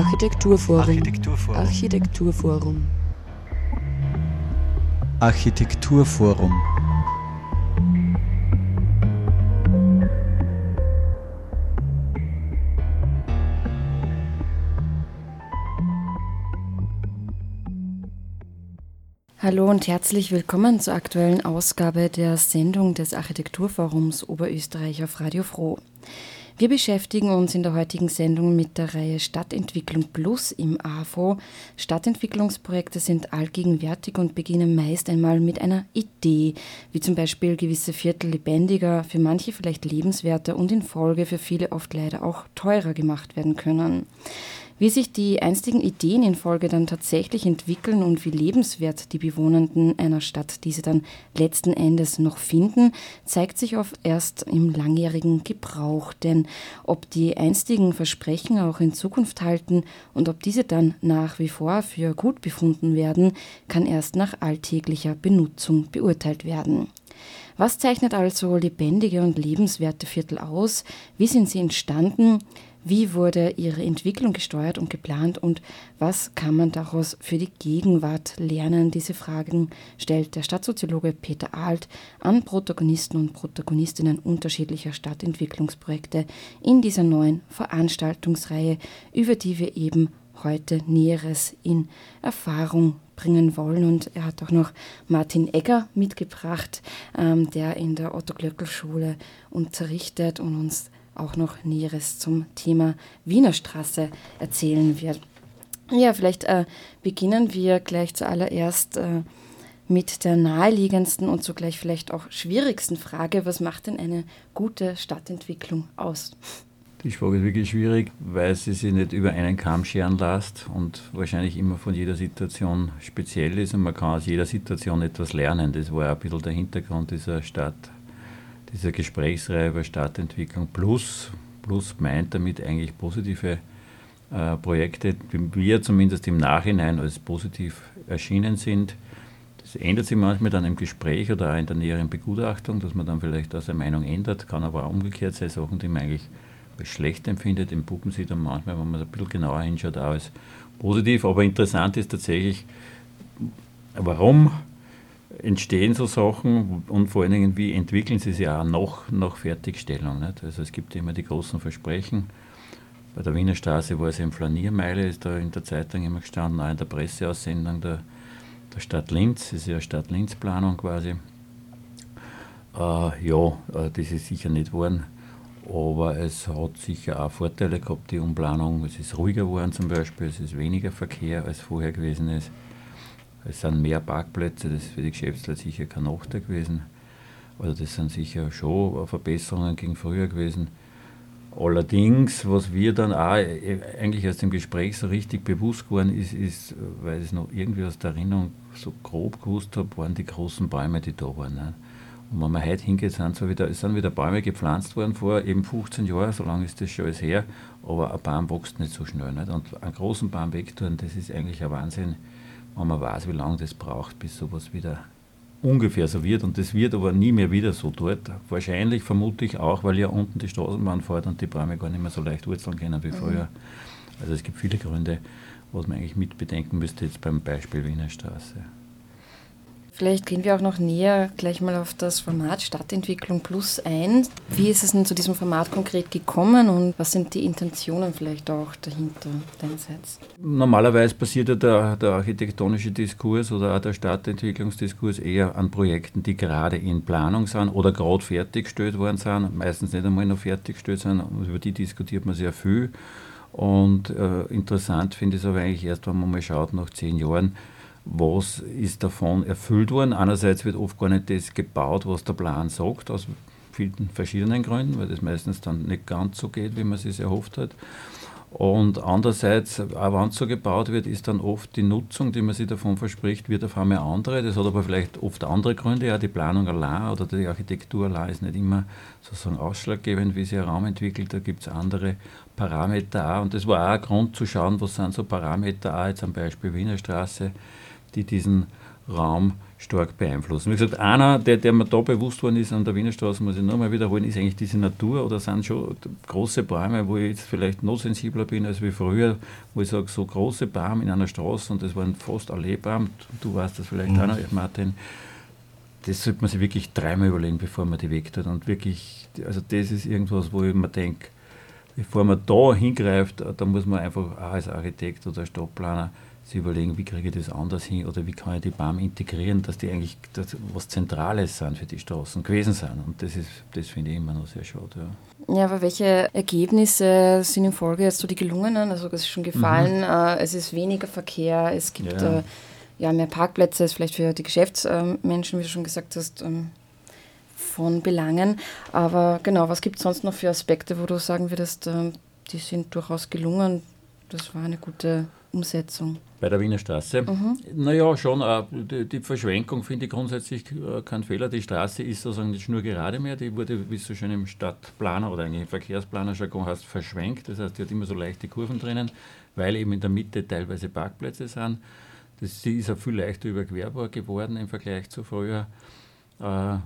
Architekturforum. Architekturforum. Architekturforum. Architekturforum. Hallo und herzlich willkommen zur aktuellen Ausgabe der Sendung des Architekturforums Oberösterreich auf Radio Froh. Wir beschäftigen uns in der heutigen Sendung mit der Reihe Stadtentwicklung Plus im AFO. Stadtentwicklungsprojekte sind allgegenwärtig und beginnen meist einmal mit einer Idee, wie zum Beispiel gewisse Viertel lebendiger, für manche vielleicht lebenswerter und in Folge für viele oft leider auch teurer gemacht werden können. Wie sich die einstigen Ideen in Folge dann tatsächlich entwickeln und wie lebenswert die Bewohnenden einer Stadt diese dann letzten Endes noch finden, zeigt sich oft erst im langjährigen Gebrauch. Denn ob die einstigen Versprechen auch in Zukunft halten und ob diese dann nach wie vor für gut befunden werden, kann erst nach alltäglicher Benutzung beurteilt werden. Was zeichnet also lebendige und lebenswerte Viertel aus? Wie sind sie entstanden? Wie wurde ihre Entwicklung gesteuert und geplant und was kann man daraus für die Gegenwart lernen? Diese Fragen stellt der Stadtsoziologe Peter Alt an Protagonisten und Protagonistinnen unterschiedlicher Stadtentwicklungsprojekte in dieser neuen Veranstaltungsreihe, über die wir eben heute Näheres in Erfahrung bringen wollen. Und er hat auch noch Martin Egger mitgebracht, ähm, der in der Otto-Glöckl-Schule unterrichtet und uns auch noch Näheres zum Thema Wiener Straße erzählen wird. Ja, vielleicht äh, beginnen wir gleich zuallererst äh, mit der naheliegendsten und zugleich vielleicht auch schwierigsten Frage. Was macht denn eine gute Stadtentwicklung aus? Die Frage ist wirklich schwierig, weil sie sich nicht über einen Kamm scheren lässt und wahrscheinlich immer von jeder Situation speziell ist und man kann aus jeder Situation etwas lernen. Das war ein bisschen der Hintergrund dieser Stadt dieser Gesprächsreihe über Stadtentwicklung plus, plus meint damit eigentlich positive äh, Projekte, die wir zumindest im Nachhinein als positiv erschienen sind. Das ändert sich manchmal dann im Gespräch oder auch in der näheren Begutachtung, dass man dann vielleicht auch seine Meinung ändert, kann aber auch umgekehrt sein, Sachen, die man eigentlich als schlecht empfindet, im Puppen sieht dann manchmal, wenn man ein bisschen genauer hinschaut, auch als positiv. Aber interessant ist tatsächlich, warum entstehen so Sachen und vor allen Dingen, wie entwickeln sie sich auch nach, nach Fertigstellung. Nicht? Also es gibt immer die großen Versprechen. Bei der Wiener Straße war es eben Flaniermeile, ist da in der Zeitung immer gestanden, auch in der Presseaussendung der, der Stadt Linz, das ist ja Stadt-Linz-Planung quasi. Äh, ja, äh, das ist sicher nicht geworden, aber es hat sicher auch Vorteile gehabt, die Umplanung. Es ist ruhiger geworden zum Beispiel, es ist weniger Verkehr als vorher gewesen ist. Es sind mehr Parkplätze, das ist für die Geschäftsleute sicher kein Nachteil gewesen. Also das sind sicher schon Verbesserungen gegen früher gewesen. Allerdings, was wir dann auch äh, eigentlich aus dem Gespräch so richtig bewusst geworden ist, ist, weil ich es noch irgendwie aus der Erinnerung so grob gewusst habe, waren die großen Bäume, die da waren. Ne? Und wenn man heute hingeht, sind, so wieder, sind wieder Bäume gepflanzt worden vor eben 15 Jahren, so lange ist das schon alles her, aber ein Baum wächst nicht so schnell. Nicht? Und einen großen Baum wegtun, das ist eigentlich ein Wahnsinn wenn man weiß, wie lange das braucht, bis sowas wieder ungefähr so wird. Und das wird aber nie mehr wieder so dort. Wahrscheinlich, vermute ich auch, weil ja unten die Straßenbahn fährt und die Bäume gar nicht mehr so leicht wurzeln können wie mhm. früher. Also es gibt viele Gründe, was man eigentlich mit bedenken müsste, jetzt beim Beispiel Wiener Straße. Vielleicht gehen wir auch noch näher gleich mal auf das Format Stadtentwicklung Plus ein. Wie ist es denn zu diesem Format konkret gekommen und was sind die Intentionen vielleicht auch dahinter deinerseits? Normalerweise passiert ja der, der architektonische Diskurs oder auch der Stadtentwicklungsdiskurs eher an Projekten, die gerade in Planung sind oder gerade fertiggestellt worden sind, meistens nicht einmal noch fertiggestellt sind. Über die diskutiert man sehr viel. Und äh, interessant finde ich es aber eigentlich erst, wenn man mal schaut, nach zehn Jahren, was ist davon erfüllt worden. Einerseits wird oft gar nicht das gebaut, was der Plan sagt, aus vielen verschiedenen Gründen, weil das meistens dann nicht ganz so geht, wie man es sich erhofft hat. Und andererseits, auch wenn es so gebaut wird, ist dann oft die Nutzung, die man sich davon verspricht, wird auf einmal andere. Das hat aber vielleicht oft andere Gründe. Ja, die Planung allein oder die Architektur allein ist nicht immer sozusagen ausschlaggebend, wie sich ein Raum entwickelt. Da gibt es andere Parameter auch. Und das war auch ein Grund zu schauen, was sind so Parameter auch, jetzt am Beispiel Wiener Straße, die diesen Raum stark beeinflussen. Wie gesagt, einer, der, der mir da bewusst worden ist an der Wiener Straße, muss ich nochmal wiederholen, ist eigentlich diese Natur oder sind schon große Bäume, wo ich jetzt vielleicht noch sensibler bin als wie früher, wo ich sage, so große Bäume in einer Straße und das waren fast alle Bäume, du weißt das vielleicht mhm. auch noch, Martin, das sollte man sich wirklich dreimal überlegen, bevor man die weg tut und wirklich, also das ist irgendwas, wo ich mir denke, bevor man da hingreift, da muss man einfach auch als Architekt oder Stadtplaner sich überlegen, wie kriege ich das anders hin oder wie kann ich die BAM integrieren, dass die eigentlich das, was Zentrales sind für die Straßen gewesen sind. Und das ist, das finde ich immer noch sehr schade. Ja. ja, aber welche Ergebnisse sind in Folge jetzt so die gelungenen? Also es ist schon gefallen, mhm. äh, es ist weniger Verkehr, es gibt ja. Äh, ja mehr Parkplätze, ist vielleicht für die Geschäftsmenschen, wie du schon gesagt hast, ähm, von Belangen. Aber genau, was gibt es sonst noch für Aspekte, wo du sagen würdest, äh, die sind durchaus gelungen? Das war eine gute Umsetzung. Bei der Wiener Straße? Mhm. Naja, schon. Äh, die, Verschwenkung finde ich grundsätzlich äh, kein Fehler. Die Straße ist sozusagen nicht nur gerade mehr. Die wurde, wie es so schön im Stadtplaner oder eigentlich im Verkehrsplaner-Jargon heißt, verschwenkt. Das heißt, die hat immer so leichte Kurven drinnen, weil eben in der Mitte teilweise Parkplätze sind. Das, sie ist auch viel leichter überquerbar geworden im Vergleich zu früher. Äh,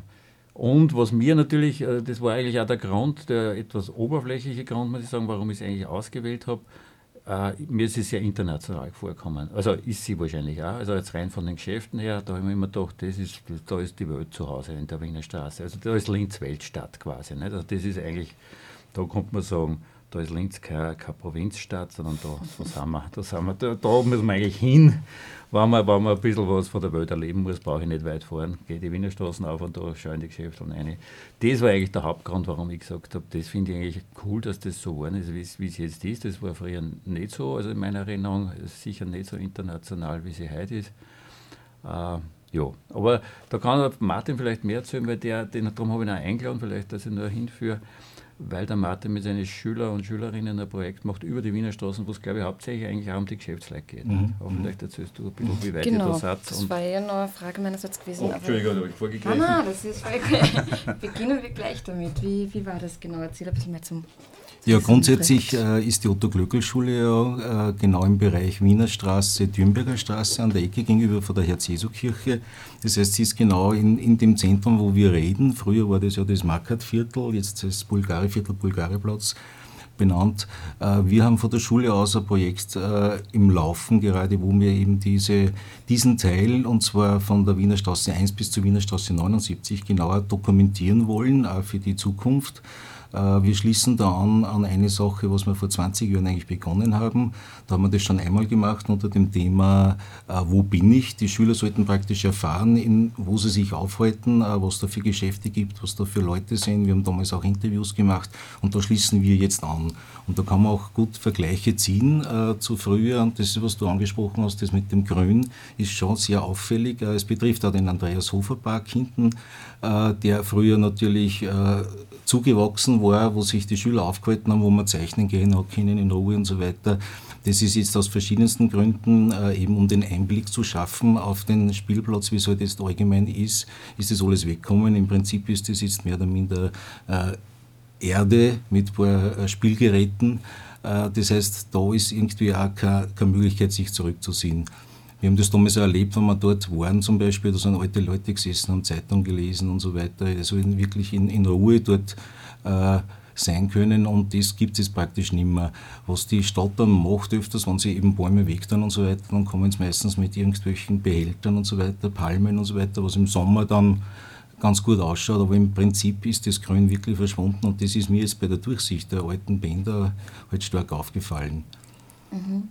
und was mir natürlich, das war eigentlich auch der Grund, der etwas oberflächliche Grund, muss ich sagen, warum ich es eigentlich ausgewählt habe, äh, mir ist sie sehr international vorkommen. Also ist sie wahrscheinlich auch. Also jetzt rein von den Geschäften her, da habe ich mir immer gedacht, das ist, da ist die Welt zu Hause in der Wiener Straße. Also da ist Linz Weltstadt quasi. Nicht? Also das ist eigentlich, da kommt man sagen, da ist Linz keine, keine Provinzstadt, sondern da, da, sind wir, da, sind wir, da, da müssen wir eigentlich hin. Wenn man, wenn man ein bisschen was von der Welt erleben muss, brauche ich nicht weit fahren. Gehe die Wiener Straßen auf und da schaue in die Geschäfte rein. Das war eigentlich der Hauptgrund, warum ich gesagt habe, das finde ich eigentlich cool, dass das so geworden ist, wie es jetzt ist. Das war früher nicht so, also in meiner Erinnerung sicher nicht so international, wie sie heute ist. Äh, ja, aber da kann Martin vielleicht mehr erzählen, weil der, den, darum habe ich ihn auch eingeladen, vielleicht, dass ich nur hinführe weil der Martin mit seinen Schüler und Schülerinnen ein Projekt macht über die Wiener Straßen, wo es, glaube ich, hauptsächlich eigentlich auch um die Geschäftsleute geht. Mhm. Aber vielleicht erzählst du ein bisschen, wie weit genau, ihr da seid. Das war ja noch eine Frage meinerseits gewesen. Oh, Entschuldigung, habe ich vorgegriffen. Nein, nein, das ist voll. Beginnen wir gleich damit. Wie, wie war das genau? Erzähl ein bisschen mehr zum ja, grundsätzlich äh, ist die Otto-Glöckl-Schule ja äh, genau im Bereich Wiener Straße, Dürnberger Straße an der Ecke gegenüber von der Herz-Jesu-Kirche. Das heißt, sie ist genau in, in dem Zentrum, wo wir reden. Früher war das ja das Markert-Viertel, jetzt das Bulgari-Viertel, Bulgari-Platz benannt. Äh, wir haben von der Schule aus ein Projekt äh, im Laufen, gerade wo wir eben diese, diesen Teil, und zwar von der Wiener Straße 1 bis zur Wiener Straße 79, genauer dokumentieren wollen, auch für die Zukunft. Äh, wir schließen da an, an eine Sache, was wir vor 20 Jahren eigentlich begonnen haben. Da haben wir das schon einmal gemacht unter dem Thema, äh, wo bin ich? Die Schüler sollten praktisch erfahren, in, wo sie sich aufhalten, äh, was da für Geschäfte gibt, was da für Leute sind. Wir haben damals auch Interviews gemacht und da schließen wir jetzt an. Und da kann man auch gut Vergleiche ziehen äh, zu früher. Und das, was du angesprochen hast, das mit dem Grün, ist schon sehr auffällig. Äh, es betrifft auch den Andreas Hofer Park hinten, äh, der früher natürlich zugewachsen war, wo sich die Schüler aufgehalten haben, wo man zeichnen gehen hat können in Ruhe und so weiter. Das ist jetzt aus verschiedensten Gründen, äh, eben um den Einblick zu schaffen auf den Spielplatz, wie es halt jetzt allgemein ist, ist das alles weggekommen. Im Prinzip ist das jetzt mehr oder minder äh, Erde mit ein paar äh, Spielgeräten. Äh, das heißt, da ist irgendwie auch keine, Möglichkeit, sich zurückzuziehen. Wir haben das damals auch erlebt, wenn wir dort waren zum Beispiel, da sind alte Leute gesessen, haben Zeitung gelesen und so weiter, also wirklich in, in Ruhe dort äh, sein können und das gibt es praktisch nicht mehr. Was die Stadt dann macht öfters, wenn sie eben Bäume wegtun und so weiter, dann kommen sie meistens mit irgendwelchen Behältern und so weiter, Palmen und so weiter, was im Sommer dann ganz gut ausschaut, aber im Prinzip ist das Grün wirklich verschwunden und das ist mir jetzt bei der Durchsicht der alten Bänder halt stark aufgefallen. Mhm.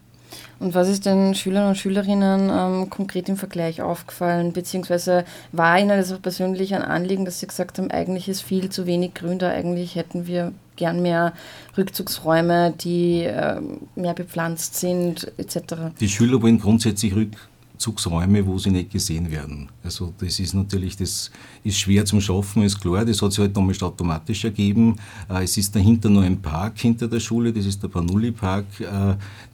Und was ist den Schülern und Schülerinnen ähm, konkret im Vergleich aufgefallen? Beziehungsweise war Ihnen das auch persönlich ein Anliegen, dass Sie gesagt haben, eigentlich ist viel zu wenig Grün da, eigentlich hätten wir gern mehr Rückzugsräume, die äh, mehr bepflanzt sind, etc. Die Schüler wollen grundsätzlich Rückzugsräume Rückzugsräume, wo sie nicht gesehen werden. Also das ist natürlich, das ist schwer zum Schaffen, ist klar. Das hat sich halt damals automatisch ergeben. Es ist dahinter nur ein Park hinter der Schule, das ist der Panulli-Park,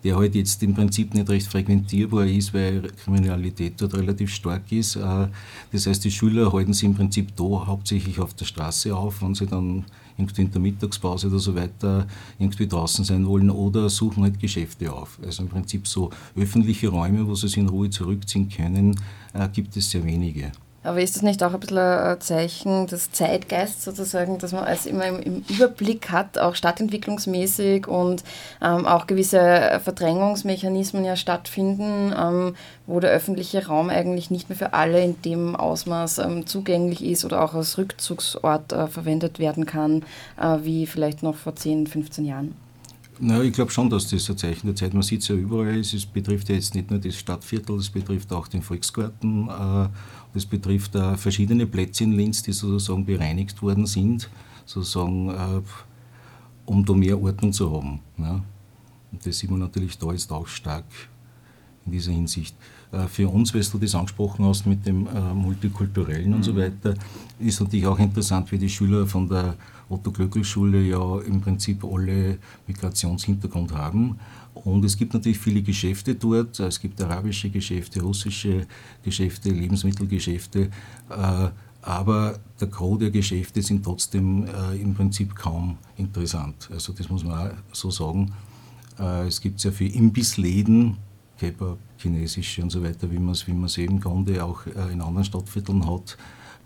der halt jetzt im Prinzip nicht recht frequentierbar ist, weil Kriminalität dort relativ stark ist. Das heißt, die Schüler halten sich im Prinzip da hauptsächlich auf der Straße auf, wenn sie dann irgendwie in der Mittagspause oder so weiter irgendwie draußen sein wollen oder suchen halt Geschäfte auf. Also im Prinzip so öffentliche Räume, wo sie sich in Ruhe zurückziehen können, äh, gibt es sehr wenige. Aber ist das nicht auch ein bisschen ein Zeichen des Zeitgeists sozusagen, dass man als immer im, im Überblick hat, auch stadtentwicklungsmäßig und ähm, auch gewisse Verdrängungsmechanismen ja stattfinden, ähm, wo der öffentliche Raum eigentlich nicht mehr für alle in dem Ausmaß ähm, zugänglich ist oder auch als Rückzugsort äh, verwendet werden kann, äh, wie vielleicht noch vor 10, 15 Jahren? Na, ich glaube schon, dass das ein Zeichen der Zeit, man sieht es ja überall, es betrifft ja jetzt nicht nur das Stadtviertel, es betrifft auch den Volksgarten, äh, es betrifft äh, verschiedene Plätze in Linz, die sozusagen bereinigt worden sind, sozusagen, äh, um da mehr Ordnung zu haben. Ja. Und das sieht man natürlich da jetzt auch stark in dieser Hinsicht. Äh, für uns, weil du das angesprochen hast mit dem äh, Multikulturellen und so mhm. weiter, ist natürlich auch interessant, wie die Schüler von der Otto-Glöckl-Schule ja im Prinzip alle Migrationshintergrund haben. Und es gibt natürlich viele Geschäfte dort. Es gibt arabische Geschäfte, russische Geschäfte, Lebensmittelgeschäfte. Äh, aber der Gros der Geschäfte sind trotzdem im Prinzip kaum interessant. Also das muss man auch so sagen. Es gibt sehr viele Imbissläden, Kebab, chinesische und so weiter, wie man es wie eben im Grunde auch äh, in anderen Stadtvierteln hat.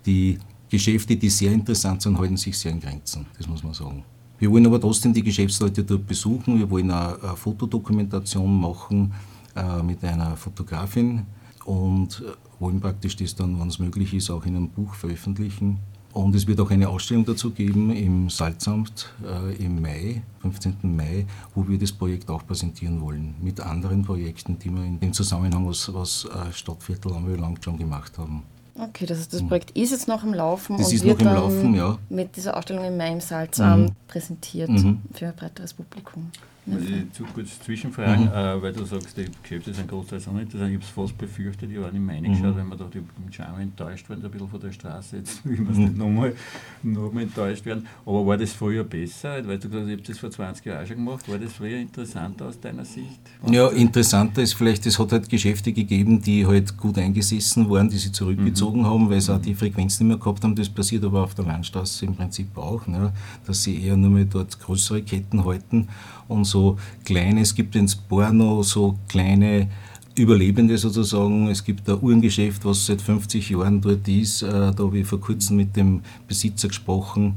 Die Geschäfte, die sehr interessant sind, halten sich sehr in Grenzen, das muss man sagen. Wir wollen aber trotzdem die Geschäftsleute dort besuchen, wir wollen eine, eine Fotodokumentation machen äh, mit einer Fotografin und wollen praktisch das dann, wenn es möglich ist, auch in einem Buch veröffentlichen. Und es wird auch eine Ausstellung dazu geben im Salzamt äh, im Mai, 15. Mai, wo wir das Projekt auch präsentieren wollen, mit anderen Projekten, die wir in dem Zusammenhang, was, was äh, Stadtviertel anbelangt, schon gemacht haben. Okay, das, das Projekt ist jetzt noch im Laufen das und ist wird noch im Laufen, ja. mit dieser Ausstellung im Mai im Salzamt mhm. präsentiert mhm. für ein breiteres Publikum. Muss ich zu kurz zwischenfragen, mhm. äh, weil du sagst, die Geschäfte sind großteils auch nicht. Ich habe es fast befürchtet, ich war nicht mehr reingeschaut, mhm. weil wir da mit Charme enttäuscht werden, ein bisschen von der Straße. Jetzt will man es mhm. nicht nochmal noch mal enttäuscht werden. Aber war das früher besser? Weil du gesagt hast, ich habe das vor 20 Jahren schon gemacht. War das früher interessanter aus deiner Sicht? ja, interessanter ist vielleicht, es hat halt Geschäfte gegeben, die halt gut eingesessen waren, die sie zurückgezogen mhm. haben, weil sie auch die Frequenz nicht mehr gehabt haben. Das passiert aber auf der Landstraße im Prinzip auch, ne? dass sie eher nur mal dort größere Ketten halten und so kleine, es gibt ins Porno so kleine Überlebende sozusagen. Es gibt ein Uhrengeschäft, was seit 50 Jahren dort ist. Äh, da habe ich vor kurzem mit dem Besitzer gesprochen,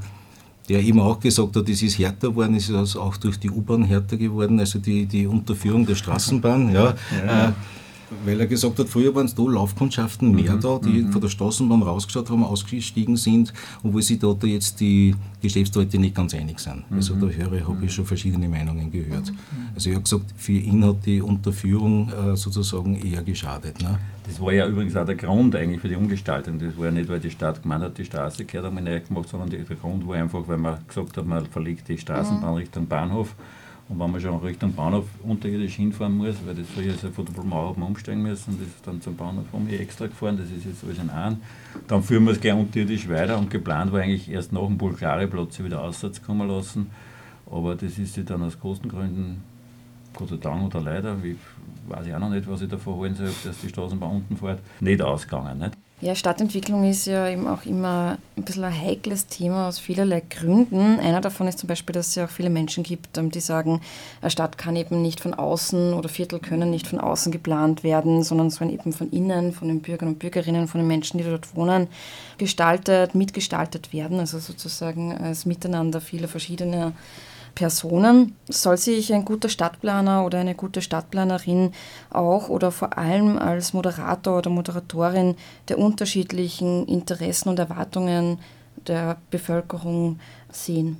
der eben auch gesagt hat, es ist härter geworden, es ist auch durch die U-Bahn härter geworden, also die, die Unterführung der Straßenbahn. Ja, ja. Äh, weil er gesagt hat, früher waren es da Laufkundschaften mehr mhm. da, die mhm. von der Straßenbahn rausgeschaut haben, ausgestiegen sind, obwohl sich da jetzt die Geschäftsleute nicht ganz einig sind. Also mhm. Also da höre, habe ich schon verschiedene Meinungen gehört. Mhm. Also er hat gesagt, für ihn hat die Unterführung äh, sozusagen eher geschadet. Ne? Das war ja übrigens auch der Grund eigentlich für die Umgestaltung. Das war ja nicht, weil die Stadt gemeint hat, die Straße gehört einmal neu gemacht, sondern der Grund war einfach, weil man gesagt hat, man verlegt die Straßenbahn mhm. Richtung Bahnhof und wenn man schon Richtung Bahnhof unterirdisch hinfahren muss, weil das früher ist ja von der Blumau haben umsteigen müssen, das ist dann zum Bahnhof haben wir extra gefahren, das ist jetzt alles in einem. Dann führen wir es gleich unterirdisch weiter und geplant war eigentlich erst nach dem Bulgari-Platz wieder Aussatz kommen lassen. Aber das ist sich dann aus Kostengründen, Gott sei Dank oder leider, wie, weiß ich auch noch nicht, was ich davon holen soll, dass die Straßenbahn unten fährt, nicht ausgegangen. Nicht? Ja, Stadtentwicklung ist ja eben auch immer ein bisschen ein heikles Thema aus vielerlei Gründen. Einer davon ist zum Beispiel, dass es ja auch viele Menschen gibt, ähm, die sagen, eine Stadt kann eben nicht von außen oder Viertel können nicht von außen geplant werden, sondern sollen eben von innen, von den Bürgern und Bürgerinnen, von den Menschen, die dort wohnen, gestaltet, mitgestaltet werden. Also sozusagen als Miteinander vieler verschiedener Personen soll sich ein guter Stadtplaner oder eine gute Stadtplanerin auch oder vor allem als Moderator oder Moderatorin der unterschiedlichen Interessen und Erwartungen der Bevölkerung sehen?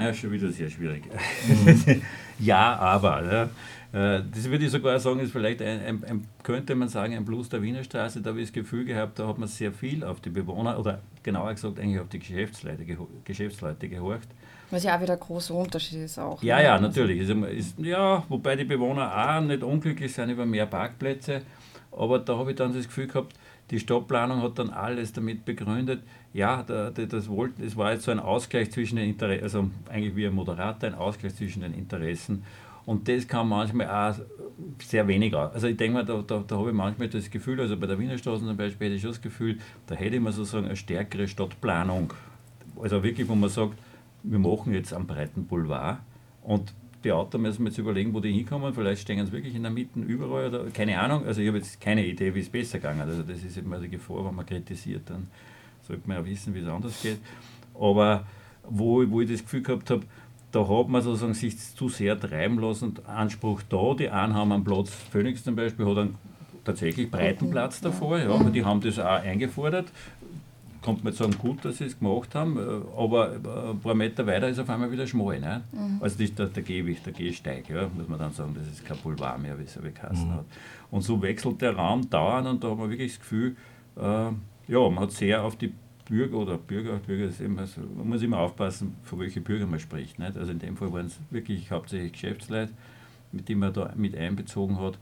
Ja, schon wieder sehr schwierig. Mhm. ja, aber. Ja. Äh, das würde ich sogar sagen, ist vielleicht ein, ein, ein, könnte man sagen, ein Plus der Wiener Straße. Da habe ich das Gefühl gehabt, da hat man sehr viel auf die Bewohner oder genauer gesagt eigentlich auf die Geschäftsleute, Geschäftsleute gehorcht. Was ja auch wieder ein großer Unterschied ist auch. Ja, ne? ja, natürlich. Ist, ist, ja, wobei die Bewohner auch nicht unglücklich sind über mehr Parkplätze. Aber da habe ich dann das Gefühl gehabt, die Stadtplanung hat dann alles damit begründet, ja, da, das, wollte, es war jetzt so ein Ausgleich zwischen den Interessen, also eigentlich wie ein Moderator, ein Ausgleich zwischen den Interessen. Und das kam manchmal auch sehr wenig aus. Also ich denke mal, da, da, da habe ich manchmal das Gefühl, also bei der Wiener Straße zum Beispiel hätte ich schon das Gefühl, da hätte man sozusagen eine stärkere Stadtplanung. Also wirklich, wo man sagt, wir machen jetzt einen breiten Boulevard und die Autos müssen wir jetzt überlegen, wo die hinkommen. Vielleicht stehen sie wirklich in der Mitte überall oder keine Ahnung. Also ich habe jetzt keine Idee, wie es besser gegangen Also das ist immer die Gefahr, wenn man kritisiert, dann sollte man ja wissen, wie es anders geht. Aber wo, wo ich das Gefühl gehabt habe, da hat man sozusagen sich zu sehr treiben lassen und Anspruch da. Die einen haben einen Platz, Phoenix zum Beispiel, hat einen tatsächlich breiten Platz davor, ja, aber die haben das auch eingefordert kommt man sagen, gut, dass sie es gemacht haben, äh, aber ein paar Meter weiter ist auf einmal wieder schmal. Ne? Mhm. Also das ist der, der Gehweg, der Gehsteig, ja, muss man dann sagen, das ist kein Boulevard mehr, wie es geheißen mhm. hat. Und so wechselt der Raum dauernd und da hat man wirklich das Gefühl, äh, ja, man hat sehr auf die Bürger oder Bürger, Bürger ist immer so, man muss immer aufpassen, von welchen Bürgern man spricht. Nicht? Also in dem Fall waren es wirklich hauptsächlich Geschäftsleute, mit denen man da mit einbezogen hat.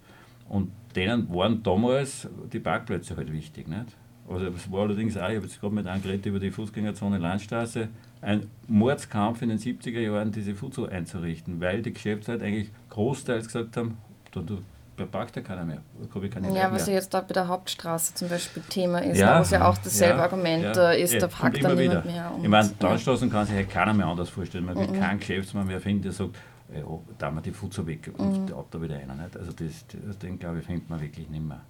Und denen waren damals die Parkplätze halt wichtig. Nicht? Also es war allerdings auch, ich habe jetzt gerade mit angeredet über die Fußgängerzone Landstraße, ein Mordskampf in den 70er Jahren, diese Fuzo einzurichten, weil die Geschäftsleute eigentlich großteils gesagt haben, da, da parkt ja keiner mehr. Ja, was ja jetzt da bei der Hauptstraße zum Beispiel Thema ist, ja, was ja auch dasselbe ja, Argument ja, ist, ja, da parkt dann niemand wieder. mehr. Ich meine, Landstraßen kann sich halt keiner mehr anders vorstellen. Man wird mhm. keinen Geschäftsmann mehr finden, der sagt, ja, da haben wir die Fuzo weg und mhm. da wieder einer. Nicht? Also das, das, den glaube ich, findet man wirklich nicht mehr.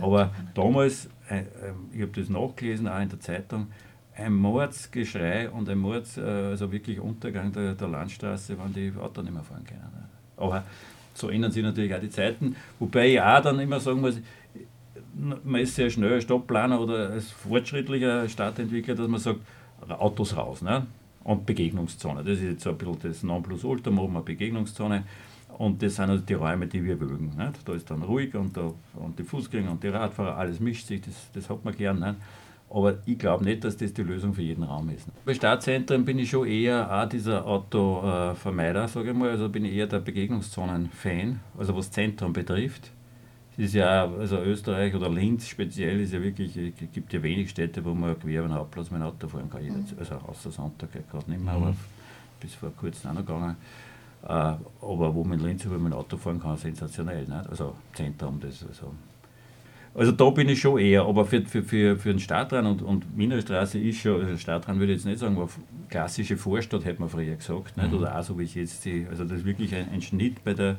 Aber damals, äh, äh, ich habe das nachgelesen, auch in der Zeitung, ein Mordsgeschrei und ein Mords, äh, also wirklich Untergang der, der Landstraße, wann die Autos nicht mehr fahren können. Aber so ändern sich natürlich auch die Zeiten. Wobei ich auch dann immer sagen muss, man ist sehr schnell als Stadtplaner oder als fortschrittlicher Stadtentwickler, dass man sagt, Autos raus. Ne? Und Begegnungszone. Das ist jetzt so ein bisschen das Nonplusultra, machen wir Begegnungszone. Und das sind also die Räume, die wir mögen. Nicht? Da ist dann ruhig und, da, und die Fußgänger und die Radfahrer, alles mischt sich, das, das hat man gern. Nicht? Aber ich glaube nicht, dass das die Lösung für jeden Raum ist. Bei Stadtzentren bin ich schon eher auch dieser Autovermeider, sage ich mal. Also bin ich eher der Begegnungszonen-Fan, also was Zentrum betrifft. Es ist ja, also Österreich oder Linz speziell ist ja wirklich, es gibt ja wenig Städte, wo man quer über den Hauptplatz mit dem Auto fahren kann. Mhm. Also außer Sonntag gerade nicht mehr, aber bis vor kurzem auch noch gegangen. Äh, aber wo man in Linz über mein Auto fahren kann, sensationell. Nicht? Also Zentrum, das also. Also da bin ich schon eher, aber für, für, für, für den Stadtrand und, und Wiener Straße ist schon, also Stadtrand würde ich jetzt nicht sagen, aber klassische Vorstadt, hätte man früher gesagt. Nicht? Mhm. Oder auch so wie ich jetzt sehe. Also das ist wirklich ein, ein Schnitt bei der,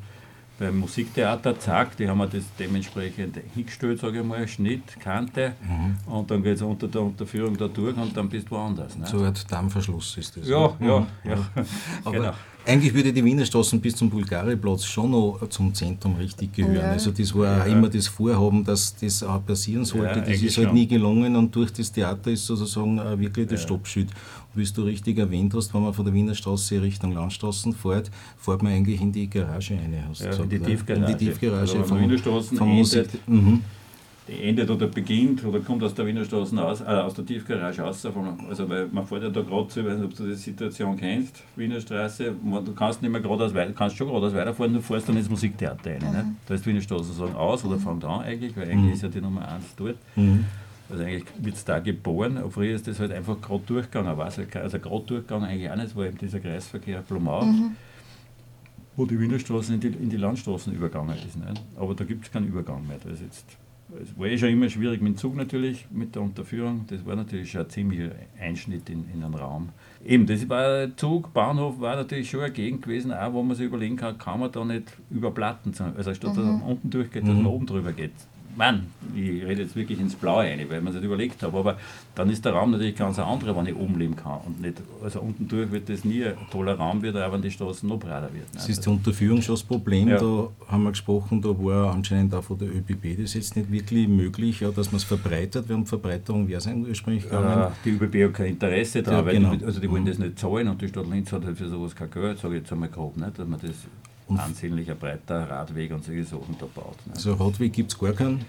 beim Musiktheater, zack, die haben wir das dementsprechend hingestellt, sage ich mal, Schnitt, Kante mhm. und dann geht es unter der Unterführung da durch und dann bist du woanders. Ne? So ein Dammverschluss ist das. Ja, ne? ja, mhm. ja. Aber genau. Eigentlich würde die Wiener Straßen bis zum Bulgariplatz schon noch zum Zentrum richtig gehören. Ja. Also das war ja. immer das Vorhaben, dass das auch passieren sollte. Ja, das ist halt schon. nie gelungen und durch das Theater ist sozusagen wirklich das Stoppschild. Und wie du richtig erwähnt hast, wenn man von der Wiener Straße Richtung Landstraßen fährt, fährt man eigentlich in die Garage rein. Hast ja, gesagt, in die Tiefgarage. In die Tiefgarage also von, Wiener Straßen Musik. Mhm endet oder beginnt oder kommt aus der Wiener Straße aus, äh, aus der Tiefgarage raus. Also weil man fährt ja da gerade so, ich weiß nicht, ob du die Situation kennst, Wiener Straße, du kannst nicht mehr geradeaus weiter, kannst schon geradeaus weiterfahren, du fährst dann ins Musiktheater rein. Mhm. Da ist die Wiener Straße sozusagen aus oder fängt an eigentlich, weil eigentlich mhm. ist ja die Nummer 1 dort. Mhm. Also eigentlich wird es da geboren, früher ist das halt einfach gerade durchgegangen. Also gerade durchgegangen eigentlich auch nicht, war eben dieser Kreisverkehr Blumau, mhm. wo die Wiener Straße in die, in die Landstraßen übergegangen ist. Nicht? Aber da gibt es keinen Übergang mehr. Da ist jetzt es war eh schon immer schwierig mit dem Zug natürlich, mit der Unterführung. Das war natürlich schon ein ziemlicher Einschnitt in, in einen Raum. Eben, das war Zug, Bahnhof war natürlich schon eine Gegend gewesen, auch wo man sich überlegen kann, kann man da nicht über Platten, also statt mhm. dass man unten durchgeht, dass man mhm. oben drüber geht. Mann, ich rede jetzt wirklich ins Blaue ein, weil man es nicht überlegt habe, aber dann ist der Raum natürlich ganz ein anderer, wenn ich oben leben kann. Und nicht, also unten durch wird das nie ein toller Raum wird, auch wenn die Straße noch breiter wird. Das ist die Unterführung schon das Problem, ja. da haben wir gesprochen, da war anscheinend auch von der ÖBB das jetzt nicht wirklich möglich, ja, dass man es verbreitert. Wir haben Verbreiterung, wer sein ursprünglich gegangen? Äh, die ÖBB hat kein Interesse daran, ja, genau. die, also die wollen mhm. das nicht zahlen und die Stadt Linz hat halt für sowas kein Geld, sage ich jetzt einmal grob, nicht, dass man das ansehnlicher breiter Radweg und solche Sachen da baut. Ne? Also Radweg gibt es gar keinen?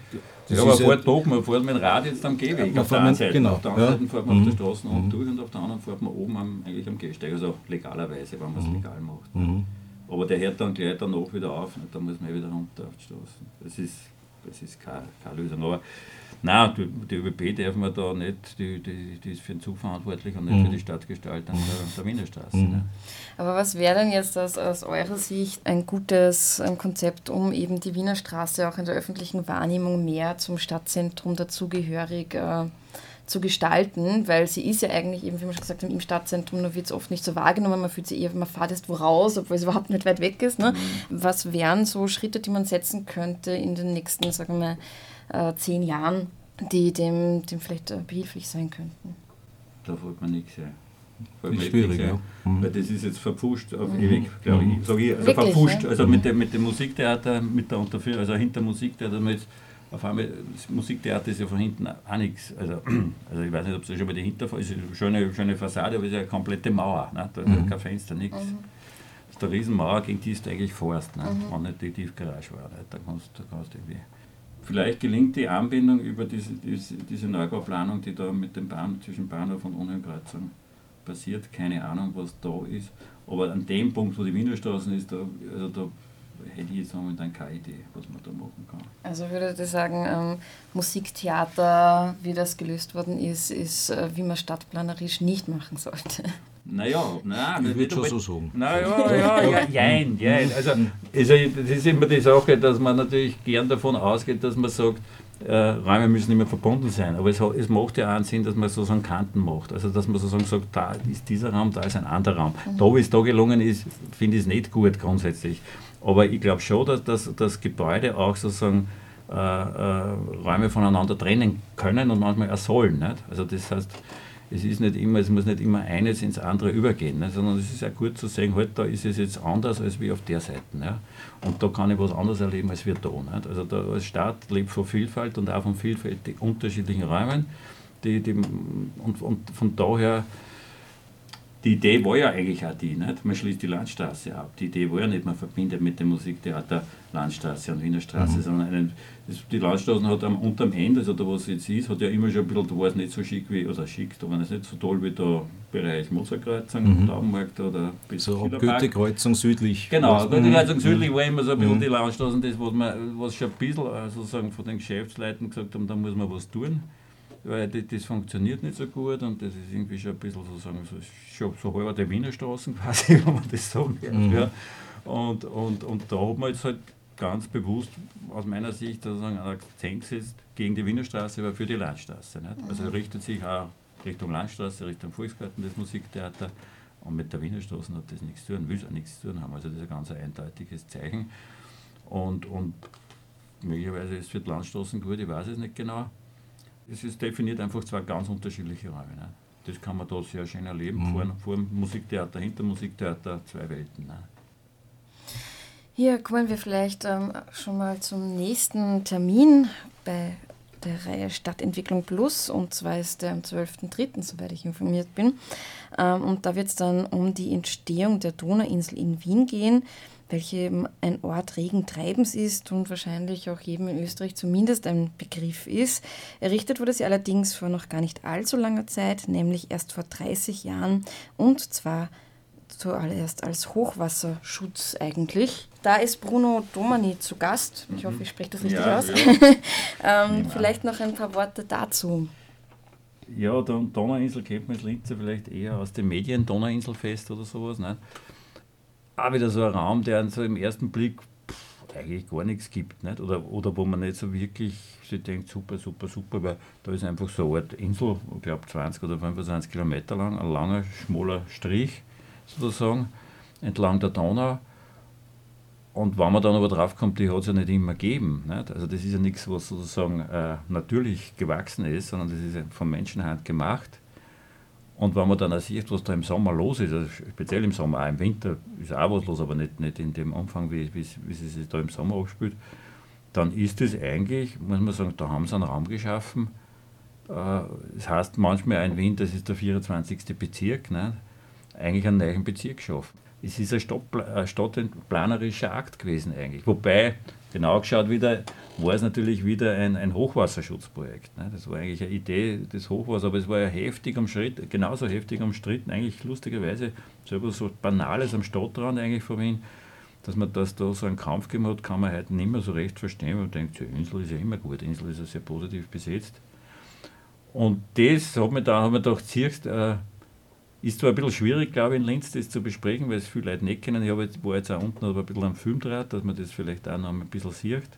Das ja, aber fährt doch, man fährt mit dem Rad jetzt am Gehweg auf der einen Seite. Genau. Auf der anderen ja. Seite fährt man mhm. auf der Straße mhm. durch und auf der anderen fährt man oben am, eigentlich am Gehsteig, also legalerweise, wenn man es mhm. legal macht. Ne? Aber der hört dann gleich danach wieder auf, ne? da muss man wieder runter auf die Straße. Das ist, das ist keine, keine Lösung. Aber Nein, die, die ÖBB darf man da nicht, die, die, die ist für den Zug verantwortlich und nicht mhm. für die Stadtgestaltung der, der Wiener Straße. Mhm. Ne? Aber was wäre denn jetzt aus, aus eurer Sicht ein gutes ein Konzept, um eben die Wiener Straße auch in der öffentlichen Wahrnehmung mehr zum Stadtzentrum dazugehörig äh, zu gestalten, weil sie ist ja eigentlich eben, wie wir schon gesagt haben, im Stadtzentrum, nur wird es oft nicht so wahrgenommen, man fühlt sich eher, man fährt jetzt wo raus, obwohl es überhaupt nicht weit weg ist. Ne? Mhm. Was wären so Schritte, die man setzen könnte in den nächsten, sagen wir, äh, zehn Jahren, die dem, dem vielleicht äh, behilflich sein könnten? Da fällt mir nichts ein. Das ist schwierig, ja. Mhm. Weil das ist jetzt verpfuscht auf mhm. ewig, glaube ich. Sag ich also Wirklich, verpfuscht. Ja? Also mit dem, mit dem Musiktheater, mit der Unterführung, also hinter Musiktheater, jetzt auf einmal, das Musiktheater ist ja von hinten auch nichts. Also, also ich weiß nicht, ob es schon mal die Hinterfall ist, eine schöne, schöne Fassade, aber es ist ja eine komplette Mauer. Ne? Da ist mhm. kein Fenster, nichts. Mhm. Das ist eine Riesenmauer, gegen die ist eigentlich Forst, ne? mhm. wenn nicht die Tiefgarage war. Ne? Da kannst du kannst irgendwie. Vielleicht gelingt die Anbindung über diese, diese, diese Neubauplanung, die da mit dem Bahn, zwischen Bahnhof und Unheimkreuzung passiert. Keine Ahnung, was da ist. Aber an dem Punkt, wo die Wienerstraßen ist, da, also da hätte ich jetzt momentan keine Idee, was man da machen kann. Also würde ich sagen, ähm, Musiktheater, wie das gelöst worden ist, ist, äh, wie man stadtplanerisch nicht machen sollte. Naja, nein, ich würde schon so sagen. Naja, ja, ja, jein, jein. Also, also, das ist immer die Sache, dass man natürlich gern davon ausgeht, dass man sagt, äh, Räume müssen immer verbunden sein. Aber es, es macht ja auch einen Sinn, dass man sozusagen Kanten macht. Also dass man sozusagen sagt, da ist dieser Raum, da ist ein anderer Raum. Mhm. Da, wie es da gelungen ist, finde ich es nicht gut grundsätzlich. Aber ich glaube schon, dass, dass das Gebäude auch sozusagen äh, äh, Räume voneinander trennen können und manchmal auch sollen. Nicht? Also das heißt, es ist nicht immer, es muss nicht immer eines ins andere übergehen, nicht? sondern es ist ja gut zu sehen, halt, da ist es jetzt anders als wie auf der Seite. Nicht? Und da kann ich was anderes erleben als wir da. Nicht? Also da als Stadt lebt von Vielfalt und auch von vielfältig unterschiedlichen Räumen. Die, die, und, und von daher die Idee war ja eigentlich auch die, nicht? man schließt die Landstraße ab. Die Idee war ja nicht, man verbindet mit dem Musiktheater Landstraße und Wiener Straße, mhm. sondern einen, das, die Landstraße hat am unterm Ende, also da wo es jetzt ist, hat ja immer schon ein bisschen, da war es nicht so schick wie, oder schick, da war es nicht so toll wie der Bereich Mozartkreuzung, mhm. Daumenmarkt oder bis so Goethe-Kreuzung südlich. Genau, Goethe-Kreuzung mhm. südlich war immer so ein bisschen mhm. die Landstraßen, das, was, man, was schon ein bisschen sozusagen von den Geschäftsleuten gesagt haben, da muss man was tun weil das, das, funktioniert nicht so gut und das ist irgendwie schon ein bisschen sozusagen so, schon so halber der Wiener Straßen quasi, wenn man das sagen darf. Mhm. Ja. Und, und, und da hat man jetzt halt ganz bewusst aus meiner Sicht sozusagen ein Akzent gesetzt gegen die Wiener Straße, aber für die Landstraße. Nicht? Mhm. Also richtet sich auch Richtung Landstraße, Richtung Volksgarten, das Musiktheater. Und mit der Wiener Straße hat das nichts zu tun, will es auch nichts zu tun haben. Also das ist ein ganz eindeutiges Zeichen. Und, und möglicherweise ist es für die Landstraßen gut, ich weiß es nicht genau es ist definiert einfach zwei ganz unterschiedliche Räume. Ne? Das kann man da sehr schön erleben, mhm. vor, vor dem Musiktheater, hinter dem Musiktheater, zwei Welten. Ne? Hier kommen wir vielleicht ähm, schon mal zum nächsten Termin bei der Reihe Stadtentwicklung Plus und zwar ist der am 12.03., soweit ich informiert bin. Ähm, und da wird es dann um die Entstehung der Donauinsel in Wien gehen welche ein Ort regen Treibens ist und wahrscheinlich auch jedem in Österreich zumindest ein Begriff ist. Errichtet wurde sie allerdings vor noch gar nicht allzu langer Zeit, nämlich erst vor 30 Jahren und zwar zuallererst als Hochwasserschutz eigentlich. Da ist Bruno Domani zu Gast. Ich hoffe, ich spreche das richtig ja, aus. Ja. ähm, vielleicht noch ein paar Worte dazu. Ja, Donauinsel kennt man als Linzer vielleicht eher aus den Medien, Donauinselfest oder sowas. Nicht? Auch wieder so ein Raum, der so im ersten Blick pff, eigentlich gar nichts gibt. Nicht? Oder, oder wo man nicht so wirklich sich denkt, super, super, super, weil da ist einfach so eine Art Insel, ich glaube 20 oder 25 Kilometer lang, ein langer, schmaler Strich sozusagen entlang der Donau. Und wenn man dann aber drauf kommt, die hat es ja nicht immer gegeben. Nicht? Also das ist ja nichts, was sozusagen äh, natürlich gewachsen ist, sondern das ist von Menschenhand gemacht. Und wenn man dann sieht, was da im Sommer los ist, also speziell im Sommer, auch im Winter ist auch was los, aber nicht, nicht in dem Umfang, wie, wie, wie es sich da im Sommer abspielt, dann ist es eigentlich, muss man sagen, da haben sie einen Raum geschaffen. Äh, das heißt manchmal ein Wien, das ist der 24. Bezirk, ne? eigentlich einen neuen Bezirk geschaffen. Es ist ein stadtplanerischer Akt gewesen eigentlich. Wobei, genau geschaut wieder, war es natürlich wieder ein, ein Hochwasserschutzprojekt. Ne? Das war eigentlich eine Idee des Hochwassers, aber es war ja heftig umstritten, genauso heftig umstritten, eigentlich lustigerweise selber so Banales am Stadtrand eigentlich von Wien, dass man das da so einen Kampf gegeben hat, kann man heute nicht mehr so recht verstehen. Man denkt, die Insel ist ja immer gut, die Insel ist ja sehr positiv besetzt. Und das hat mir dann, hat mir gedacht, siehst, äh, ist zwar ein bisschen schwierig, glaube ich, in Linz das zu besprechen, weil es viele Leute nicht kennen. Ich jetzt, war jetzt auch unten aber ein bisschen am Film draht, dass man das vielleicht auch noch ein bisschen sieht.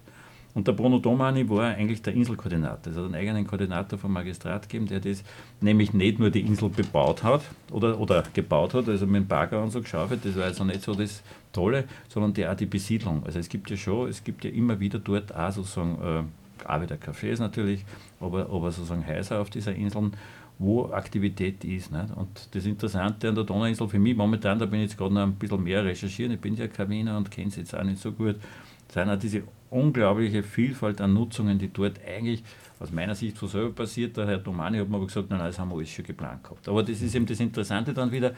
Und der Bruno Domani war eigentlich der Inselkoordinator. Es hat einen eigenen Koordinator vom Magistrat gegeben, der das nämlich nicht nur die Insel bebaut hat oder, oder gebaut hat, also mit dem Bagger und so geschaufelt, das war also nicht so das Tolle, sondern die auch die Besiedlung. Also es gibt ja schon, es gibt ja immer wieder dort auch sozusagen, äh, auch wieder Cafés natürlich, aber, aber sozusagen Häuser auf dieser Inseln, wo Aktivität ist. Nicht? Und das Interessante an der Donauinsel für mich momentan, da bin ich jetzt gerade noch ein bisschen mehr recherchieren, ich bin ja kein Wiener und kenne es jetzt auch nicht so gut, sind auch diese unglaubliche Vielfalt an Nutzungen, die dort eigentlich aus meiner Sicht von selber passiert. Der Herr Domani hat mir aber gesagt, nein, das haben wir alles schon geplant gehabt. Aber das ist eben das Interessante dann wieder.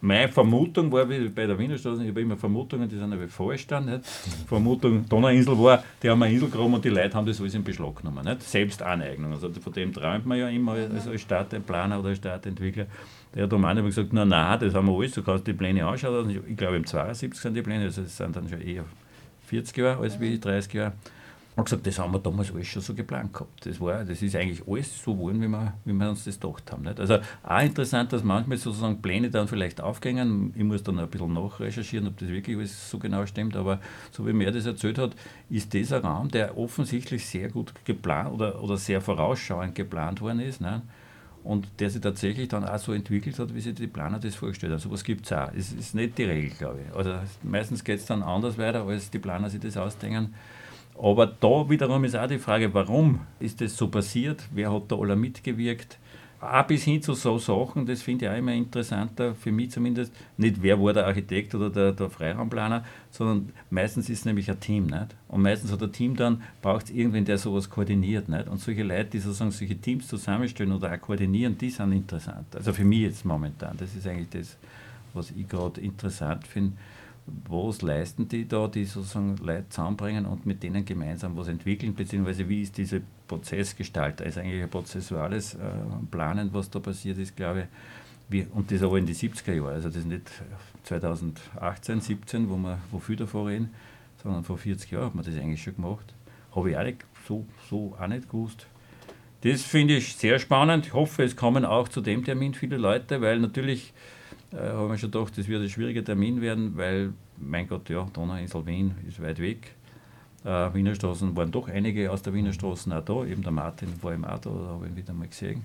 Meine Vermutung war, wie bei der Wiener Straße, ich habe immer Vermutungen, die sind aber falsch dann. Nicht? Vermutung, Donauinsel war, die haben eine Insel gekommen und die Leute haben das alles in Beschlag genommen. Nicht? Selbstaneignung. Also von dem träumt man ja immer als, als Stadtplaner oder als Stadtentwickler. Der Herr Domani hat gesagt, nein, nein, das haben wir alles, du kannst die Pläne anschauen. Ich glaube, im 72 sind die Pläne, also das sind dann schon eher 40 Jahre als wie 30 Jahre. Und gesagt, das haben wir damals alles schon so geplant gehabt. Das, war, das ist eigentlich alles so geworden, wie wir, wie wir uns das gedacht haben. Nicht? Also auch interessant, dass manchmal sozusagen Pläne dann vielleicht aufgängen. Ich muss dann ein bisschen nachrecherchieren, ob das wirklich alles so genau stimmt. Aber so wie mir das erzählt hat, ist das ein Raum, der offensichtlich sehr gut geplant oder, oder sehr vorausschauend geplant worden ist. Nicht? und der sich tatsächlich dann auch so entwickelt hat, wie sich die Planer das vorgestellt haben. So etwas gibt es auch. Es ist nicht die Regel, glaube ich. Also meistens geht es dann anders weiter, als die Planer sich das ausdenken. Aber da wiederum ist auch die Frage, warum ist das so passiert? Wer hat da alle mitgewirkt? Auch bis hin zu so Sachen, das finde ich auch immer interessanter, für mich zumindest, nicht wer war der Architekt oder der, der Freiraumplaner, sondern meistens ist es nämlich ein Team. Nicht? Und meistens hat ein Team dann, braucht es irgendwen, der sowas koordiniert. Nicht? Und solche Leute, die sozusagen solche Teams zusammenstellen oder auch koordinieren, die sind interessant. Also für mich jetzt momentan, das ist eigentlich das, was ich gerade interessant finde was leisten die da, die sozusagen Leute zusammenbringen und mit denen gemeinsam was entwickeln, beziehungsweise wie ist dieser Prozess gestaltet? ist eigentlich ein prozessuales äh, Planen, was da passiert ist, glaube ich. Wie, und das aber in die 70er Jahre, also das ist nicht 2018, 17, wo wir wo viel davor reden, sondern vor 40 Jahren hat man das eigentlich schon gemacht. Habe ich auch so, so auch nicht gewusst. Das finde ich sehr spannend. Ich hoffe, es kommen auch zu dem Termin viele Leute, weil natürlich äh, habe ich schon gedacht, das wird ein schwieriger Termin werden, weil, mein Gott, ja, Donauinsel Wien ist weit weg. Äh, Wiener Straßen waren doch einige aus der Wiener Straßen auch da, eben der Martin war im auch da, da habe ich ihn wieder mal gesehen.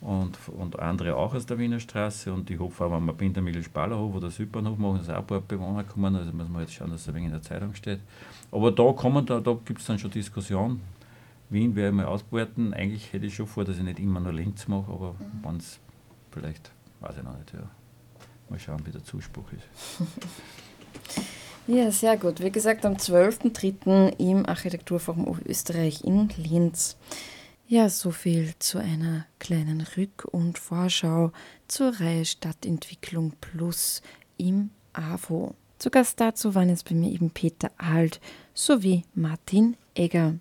Und, und andere auch aus der Wiener Straße. Und ich hoffe auch, wenn wir Bindermühle Spalerhof oder Südbahnhof machen, dass auch ein paar Bewohner kommen. Also muss man jetzt schauen, dass es ein wenig in der Zeitung steht. Aber da kommen, da, da gibt es dann schon Diskussion. Wien werde ich mal ausbeuten. Eigentlich hätte ich schon vor, dass ich nicht immer nur Linz mache, aber mhm. wenn es vielleicht, weiß ich noch nicht, ja. Mal schauen, wie der Zuspruch ist. Ja, sehr gut. Wie gesagt, am 12.03. im Architekturforum Österreich in Linz. Ja, so viel zu einer kleinen Rück- und Vorschau zur Reihe Stadtentwicklung Plus im AWO. Zu Gast dazu waren jetzt bei mir eben Peter Alt sowie Martin Egger.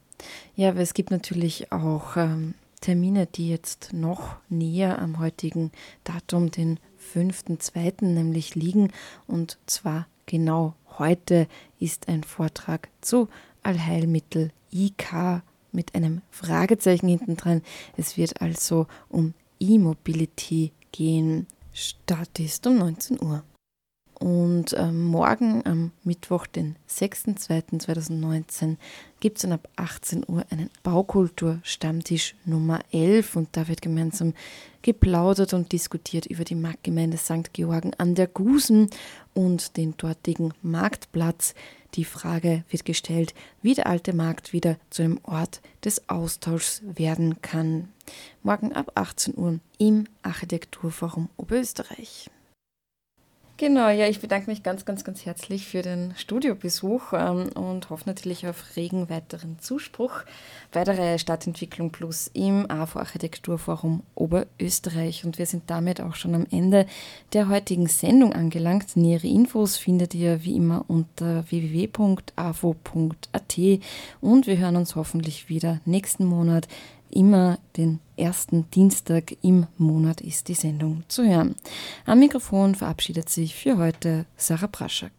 Ja, aber es gibt natürlich auch ähm, Termine, die jetzt noch näher am heutigen Datum, den 5.2. nämlich liegen. Und zwar genau heute ist ein Vortrag zu Allheilmittel IK mit einem Fragezeichen hinten dran. Es wird also um E-Mobility gehen. Start ist um 19 Uhr. Und ähm, morgen, am Mittwoch, den 6.2.2019, gibt es dann ab 18 Uhr einen Baukultur-Stammtisch Nummer 11 und da wird gemeinsam geplaudert und diskutiert über die Marktgemeinde St. Georgen an der Gusen und den dortigen Marktplatz. Die Frage wird gestellt, wie der alte Markt wieder zu einem Ort des Austauschs werden kann. Morgen ab 18 Uhr im Architekturforum Oberösterreich. Genau, ja, ich bedanke mich ganz, ganz, ganz herzlich für den Studiobesuch ähm, und hoffe natürlich auf regen weiteren Zuspruch Reihe Stadtentwicklung Plus im AFO Architekturforum Oberösterreich. Und wir sind damit auch schon am Ende der heutigen Sendung angelangt. Nähere Infos findet ihr wie immer unter www.afo.at und wir hören uns hoffentlich wieder nächsten Monat Immer den ersten Dienstag im Monat ist die Sendung zu hören. Am Mikrofon verabschiedet sich für heute Sarah Praschak.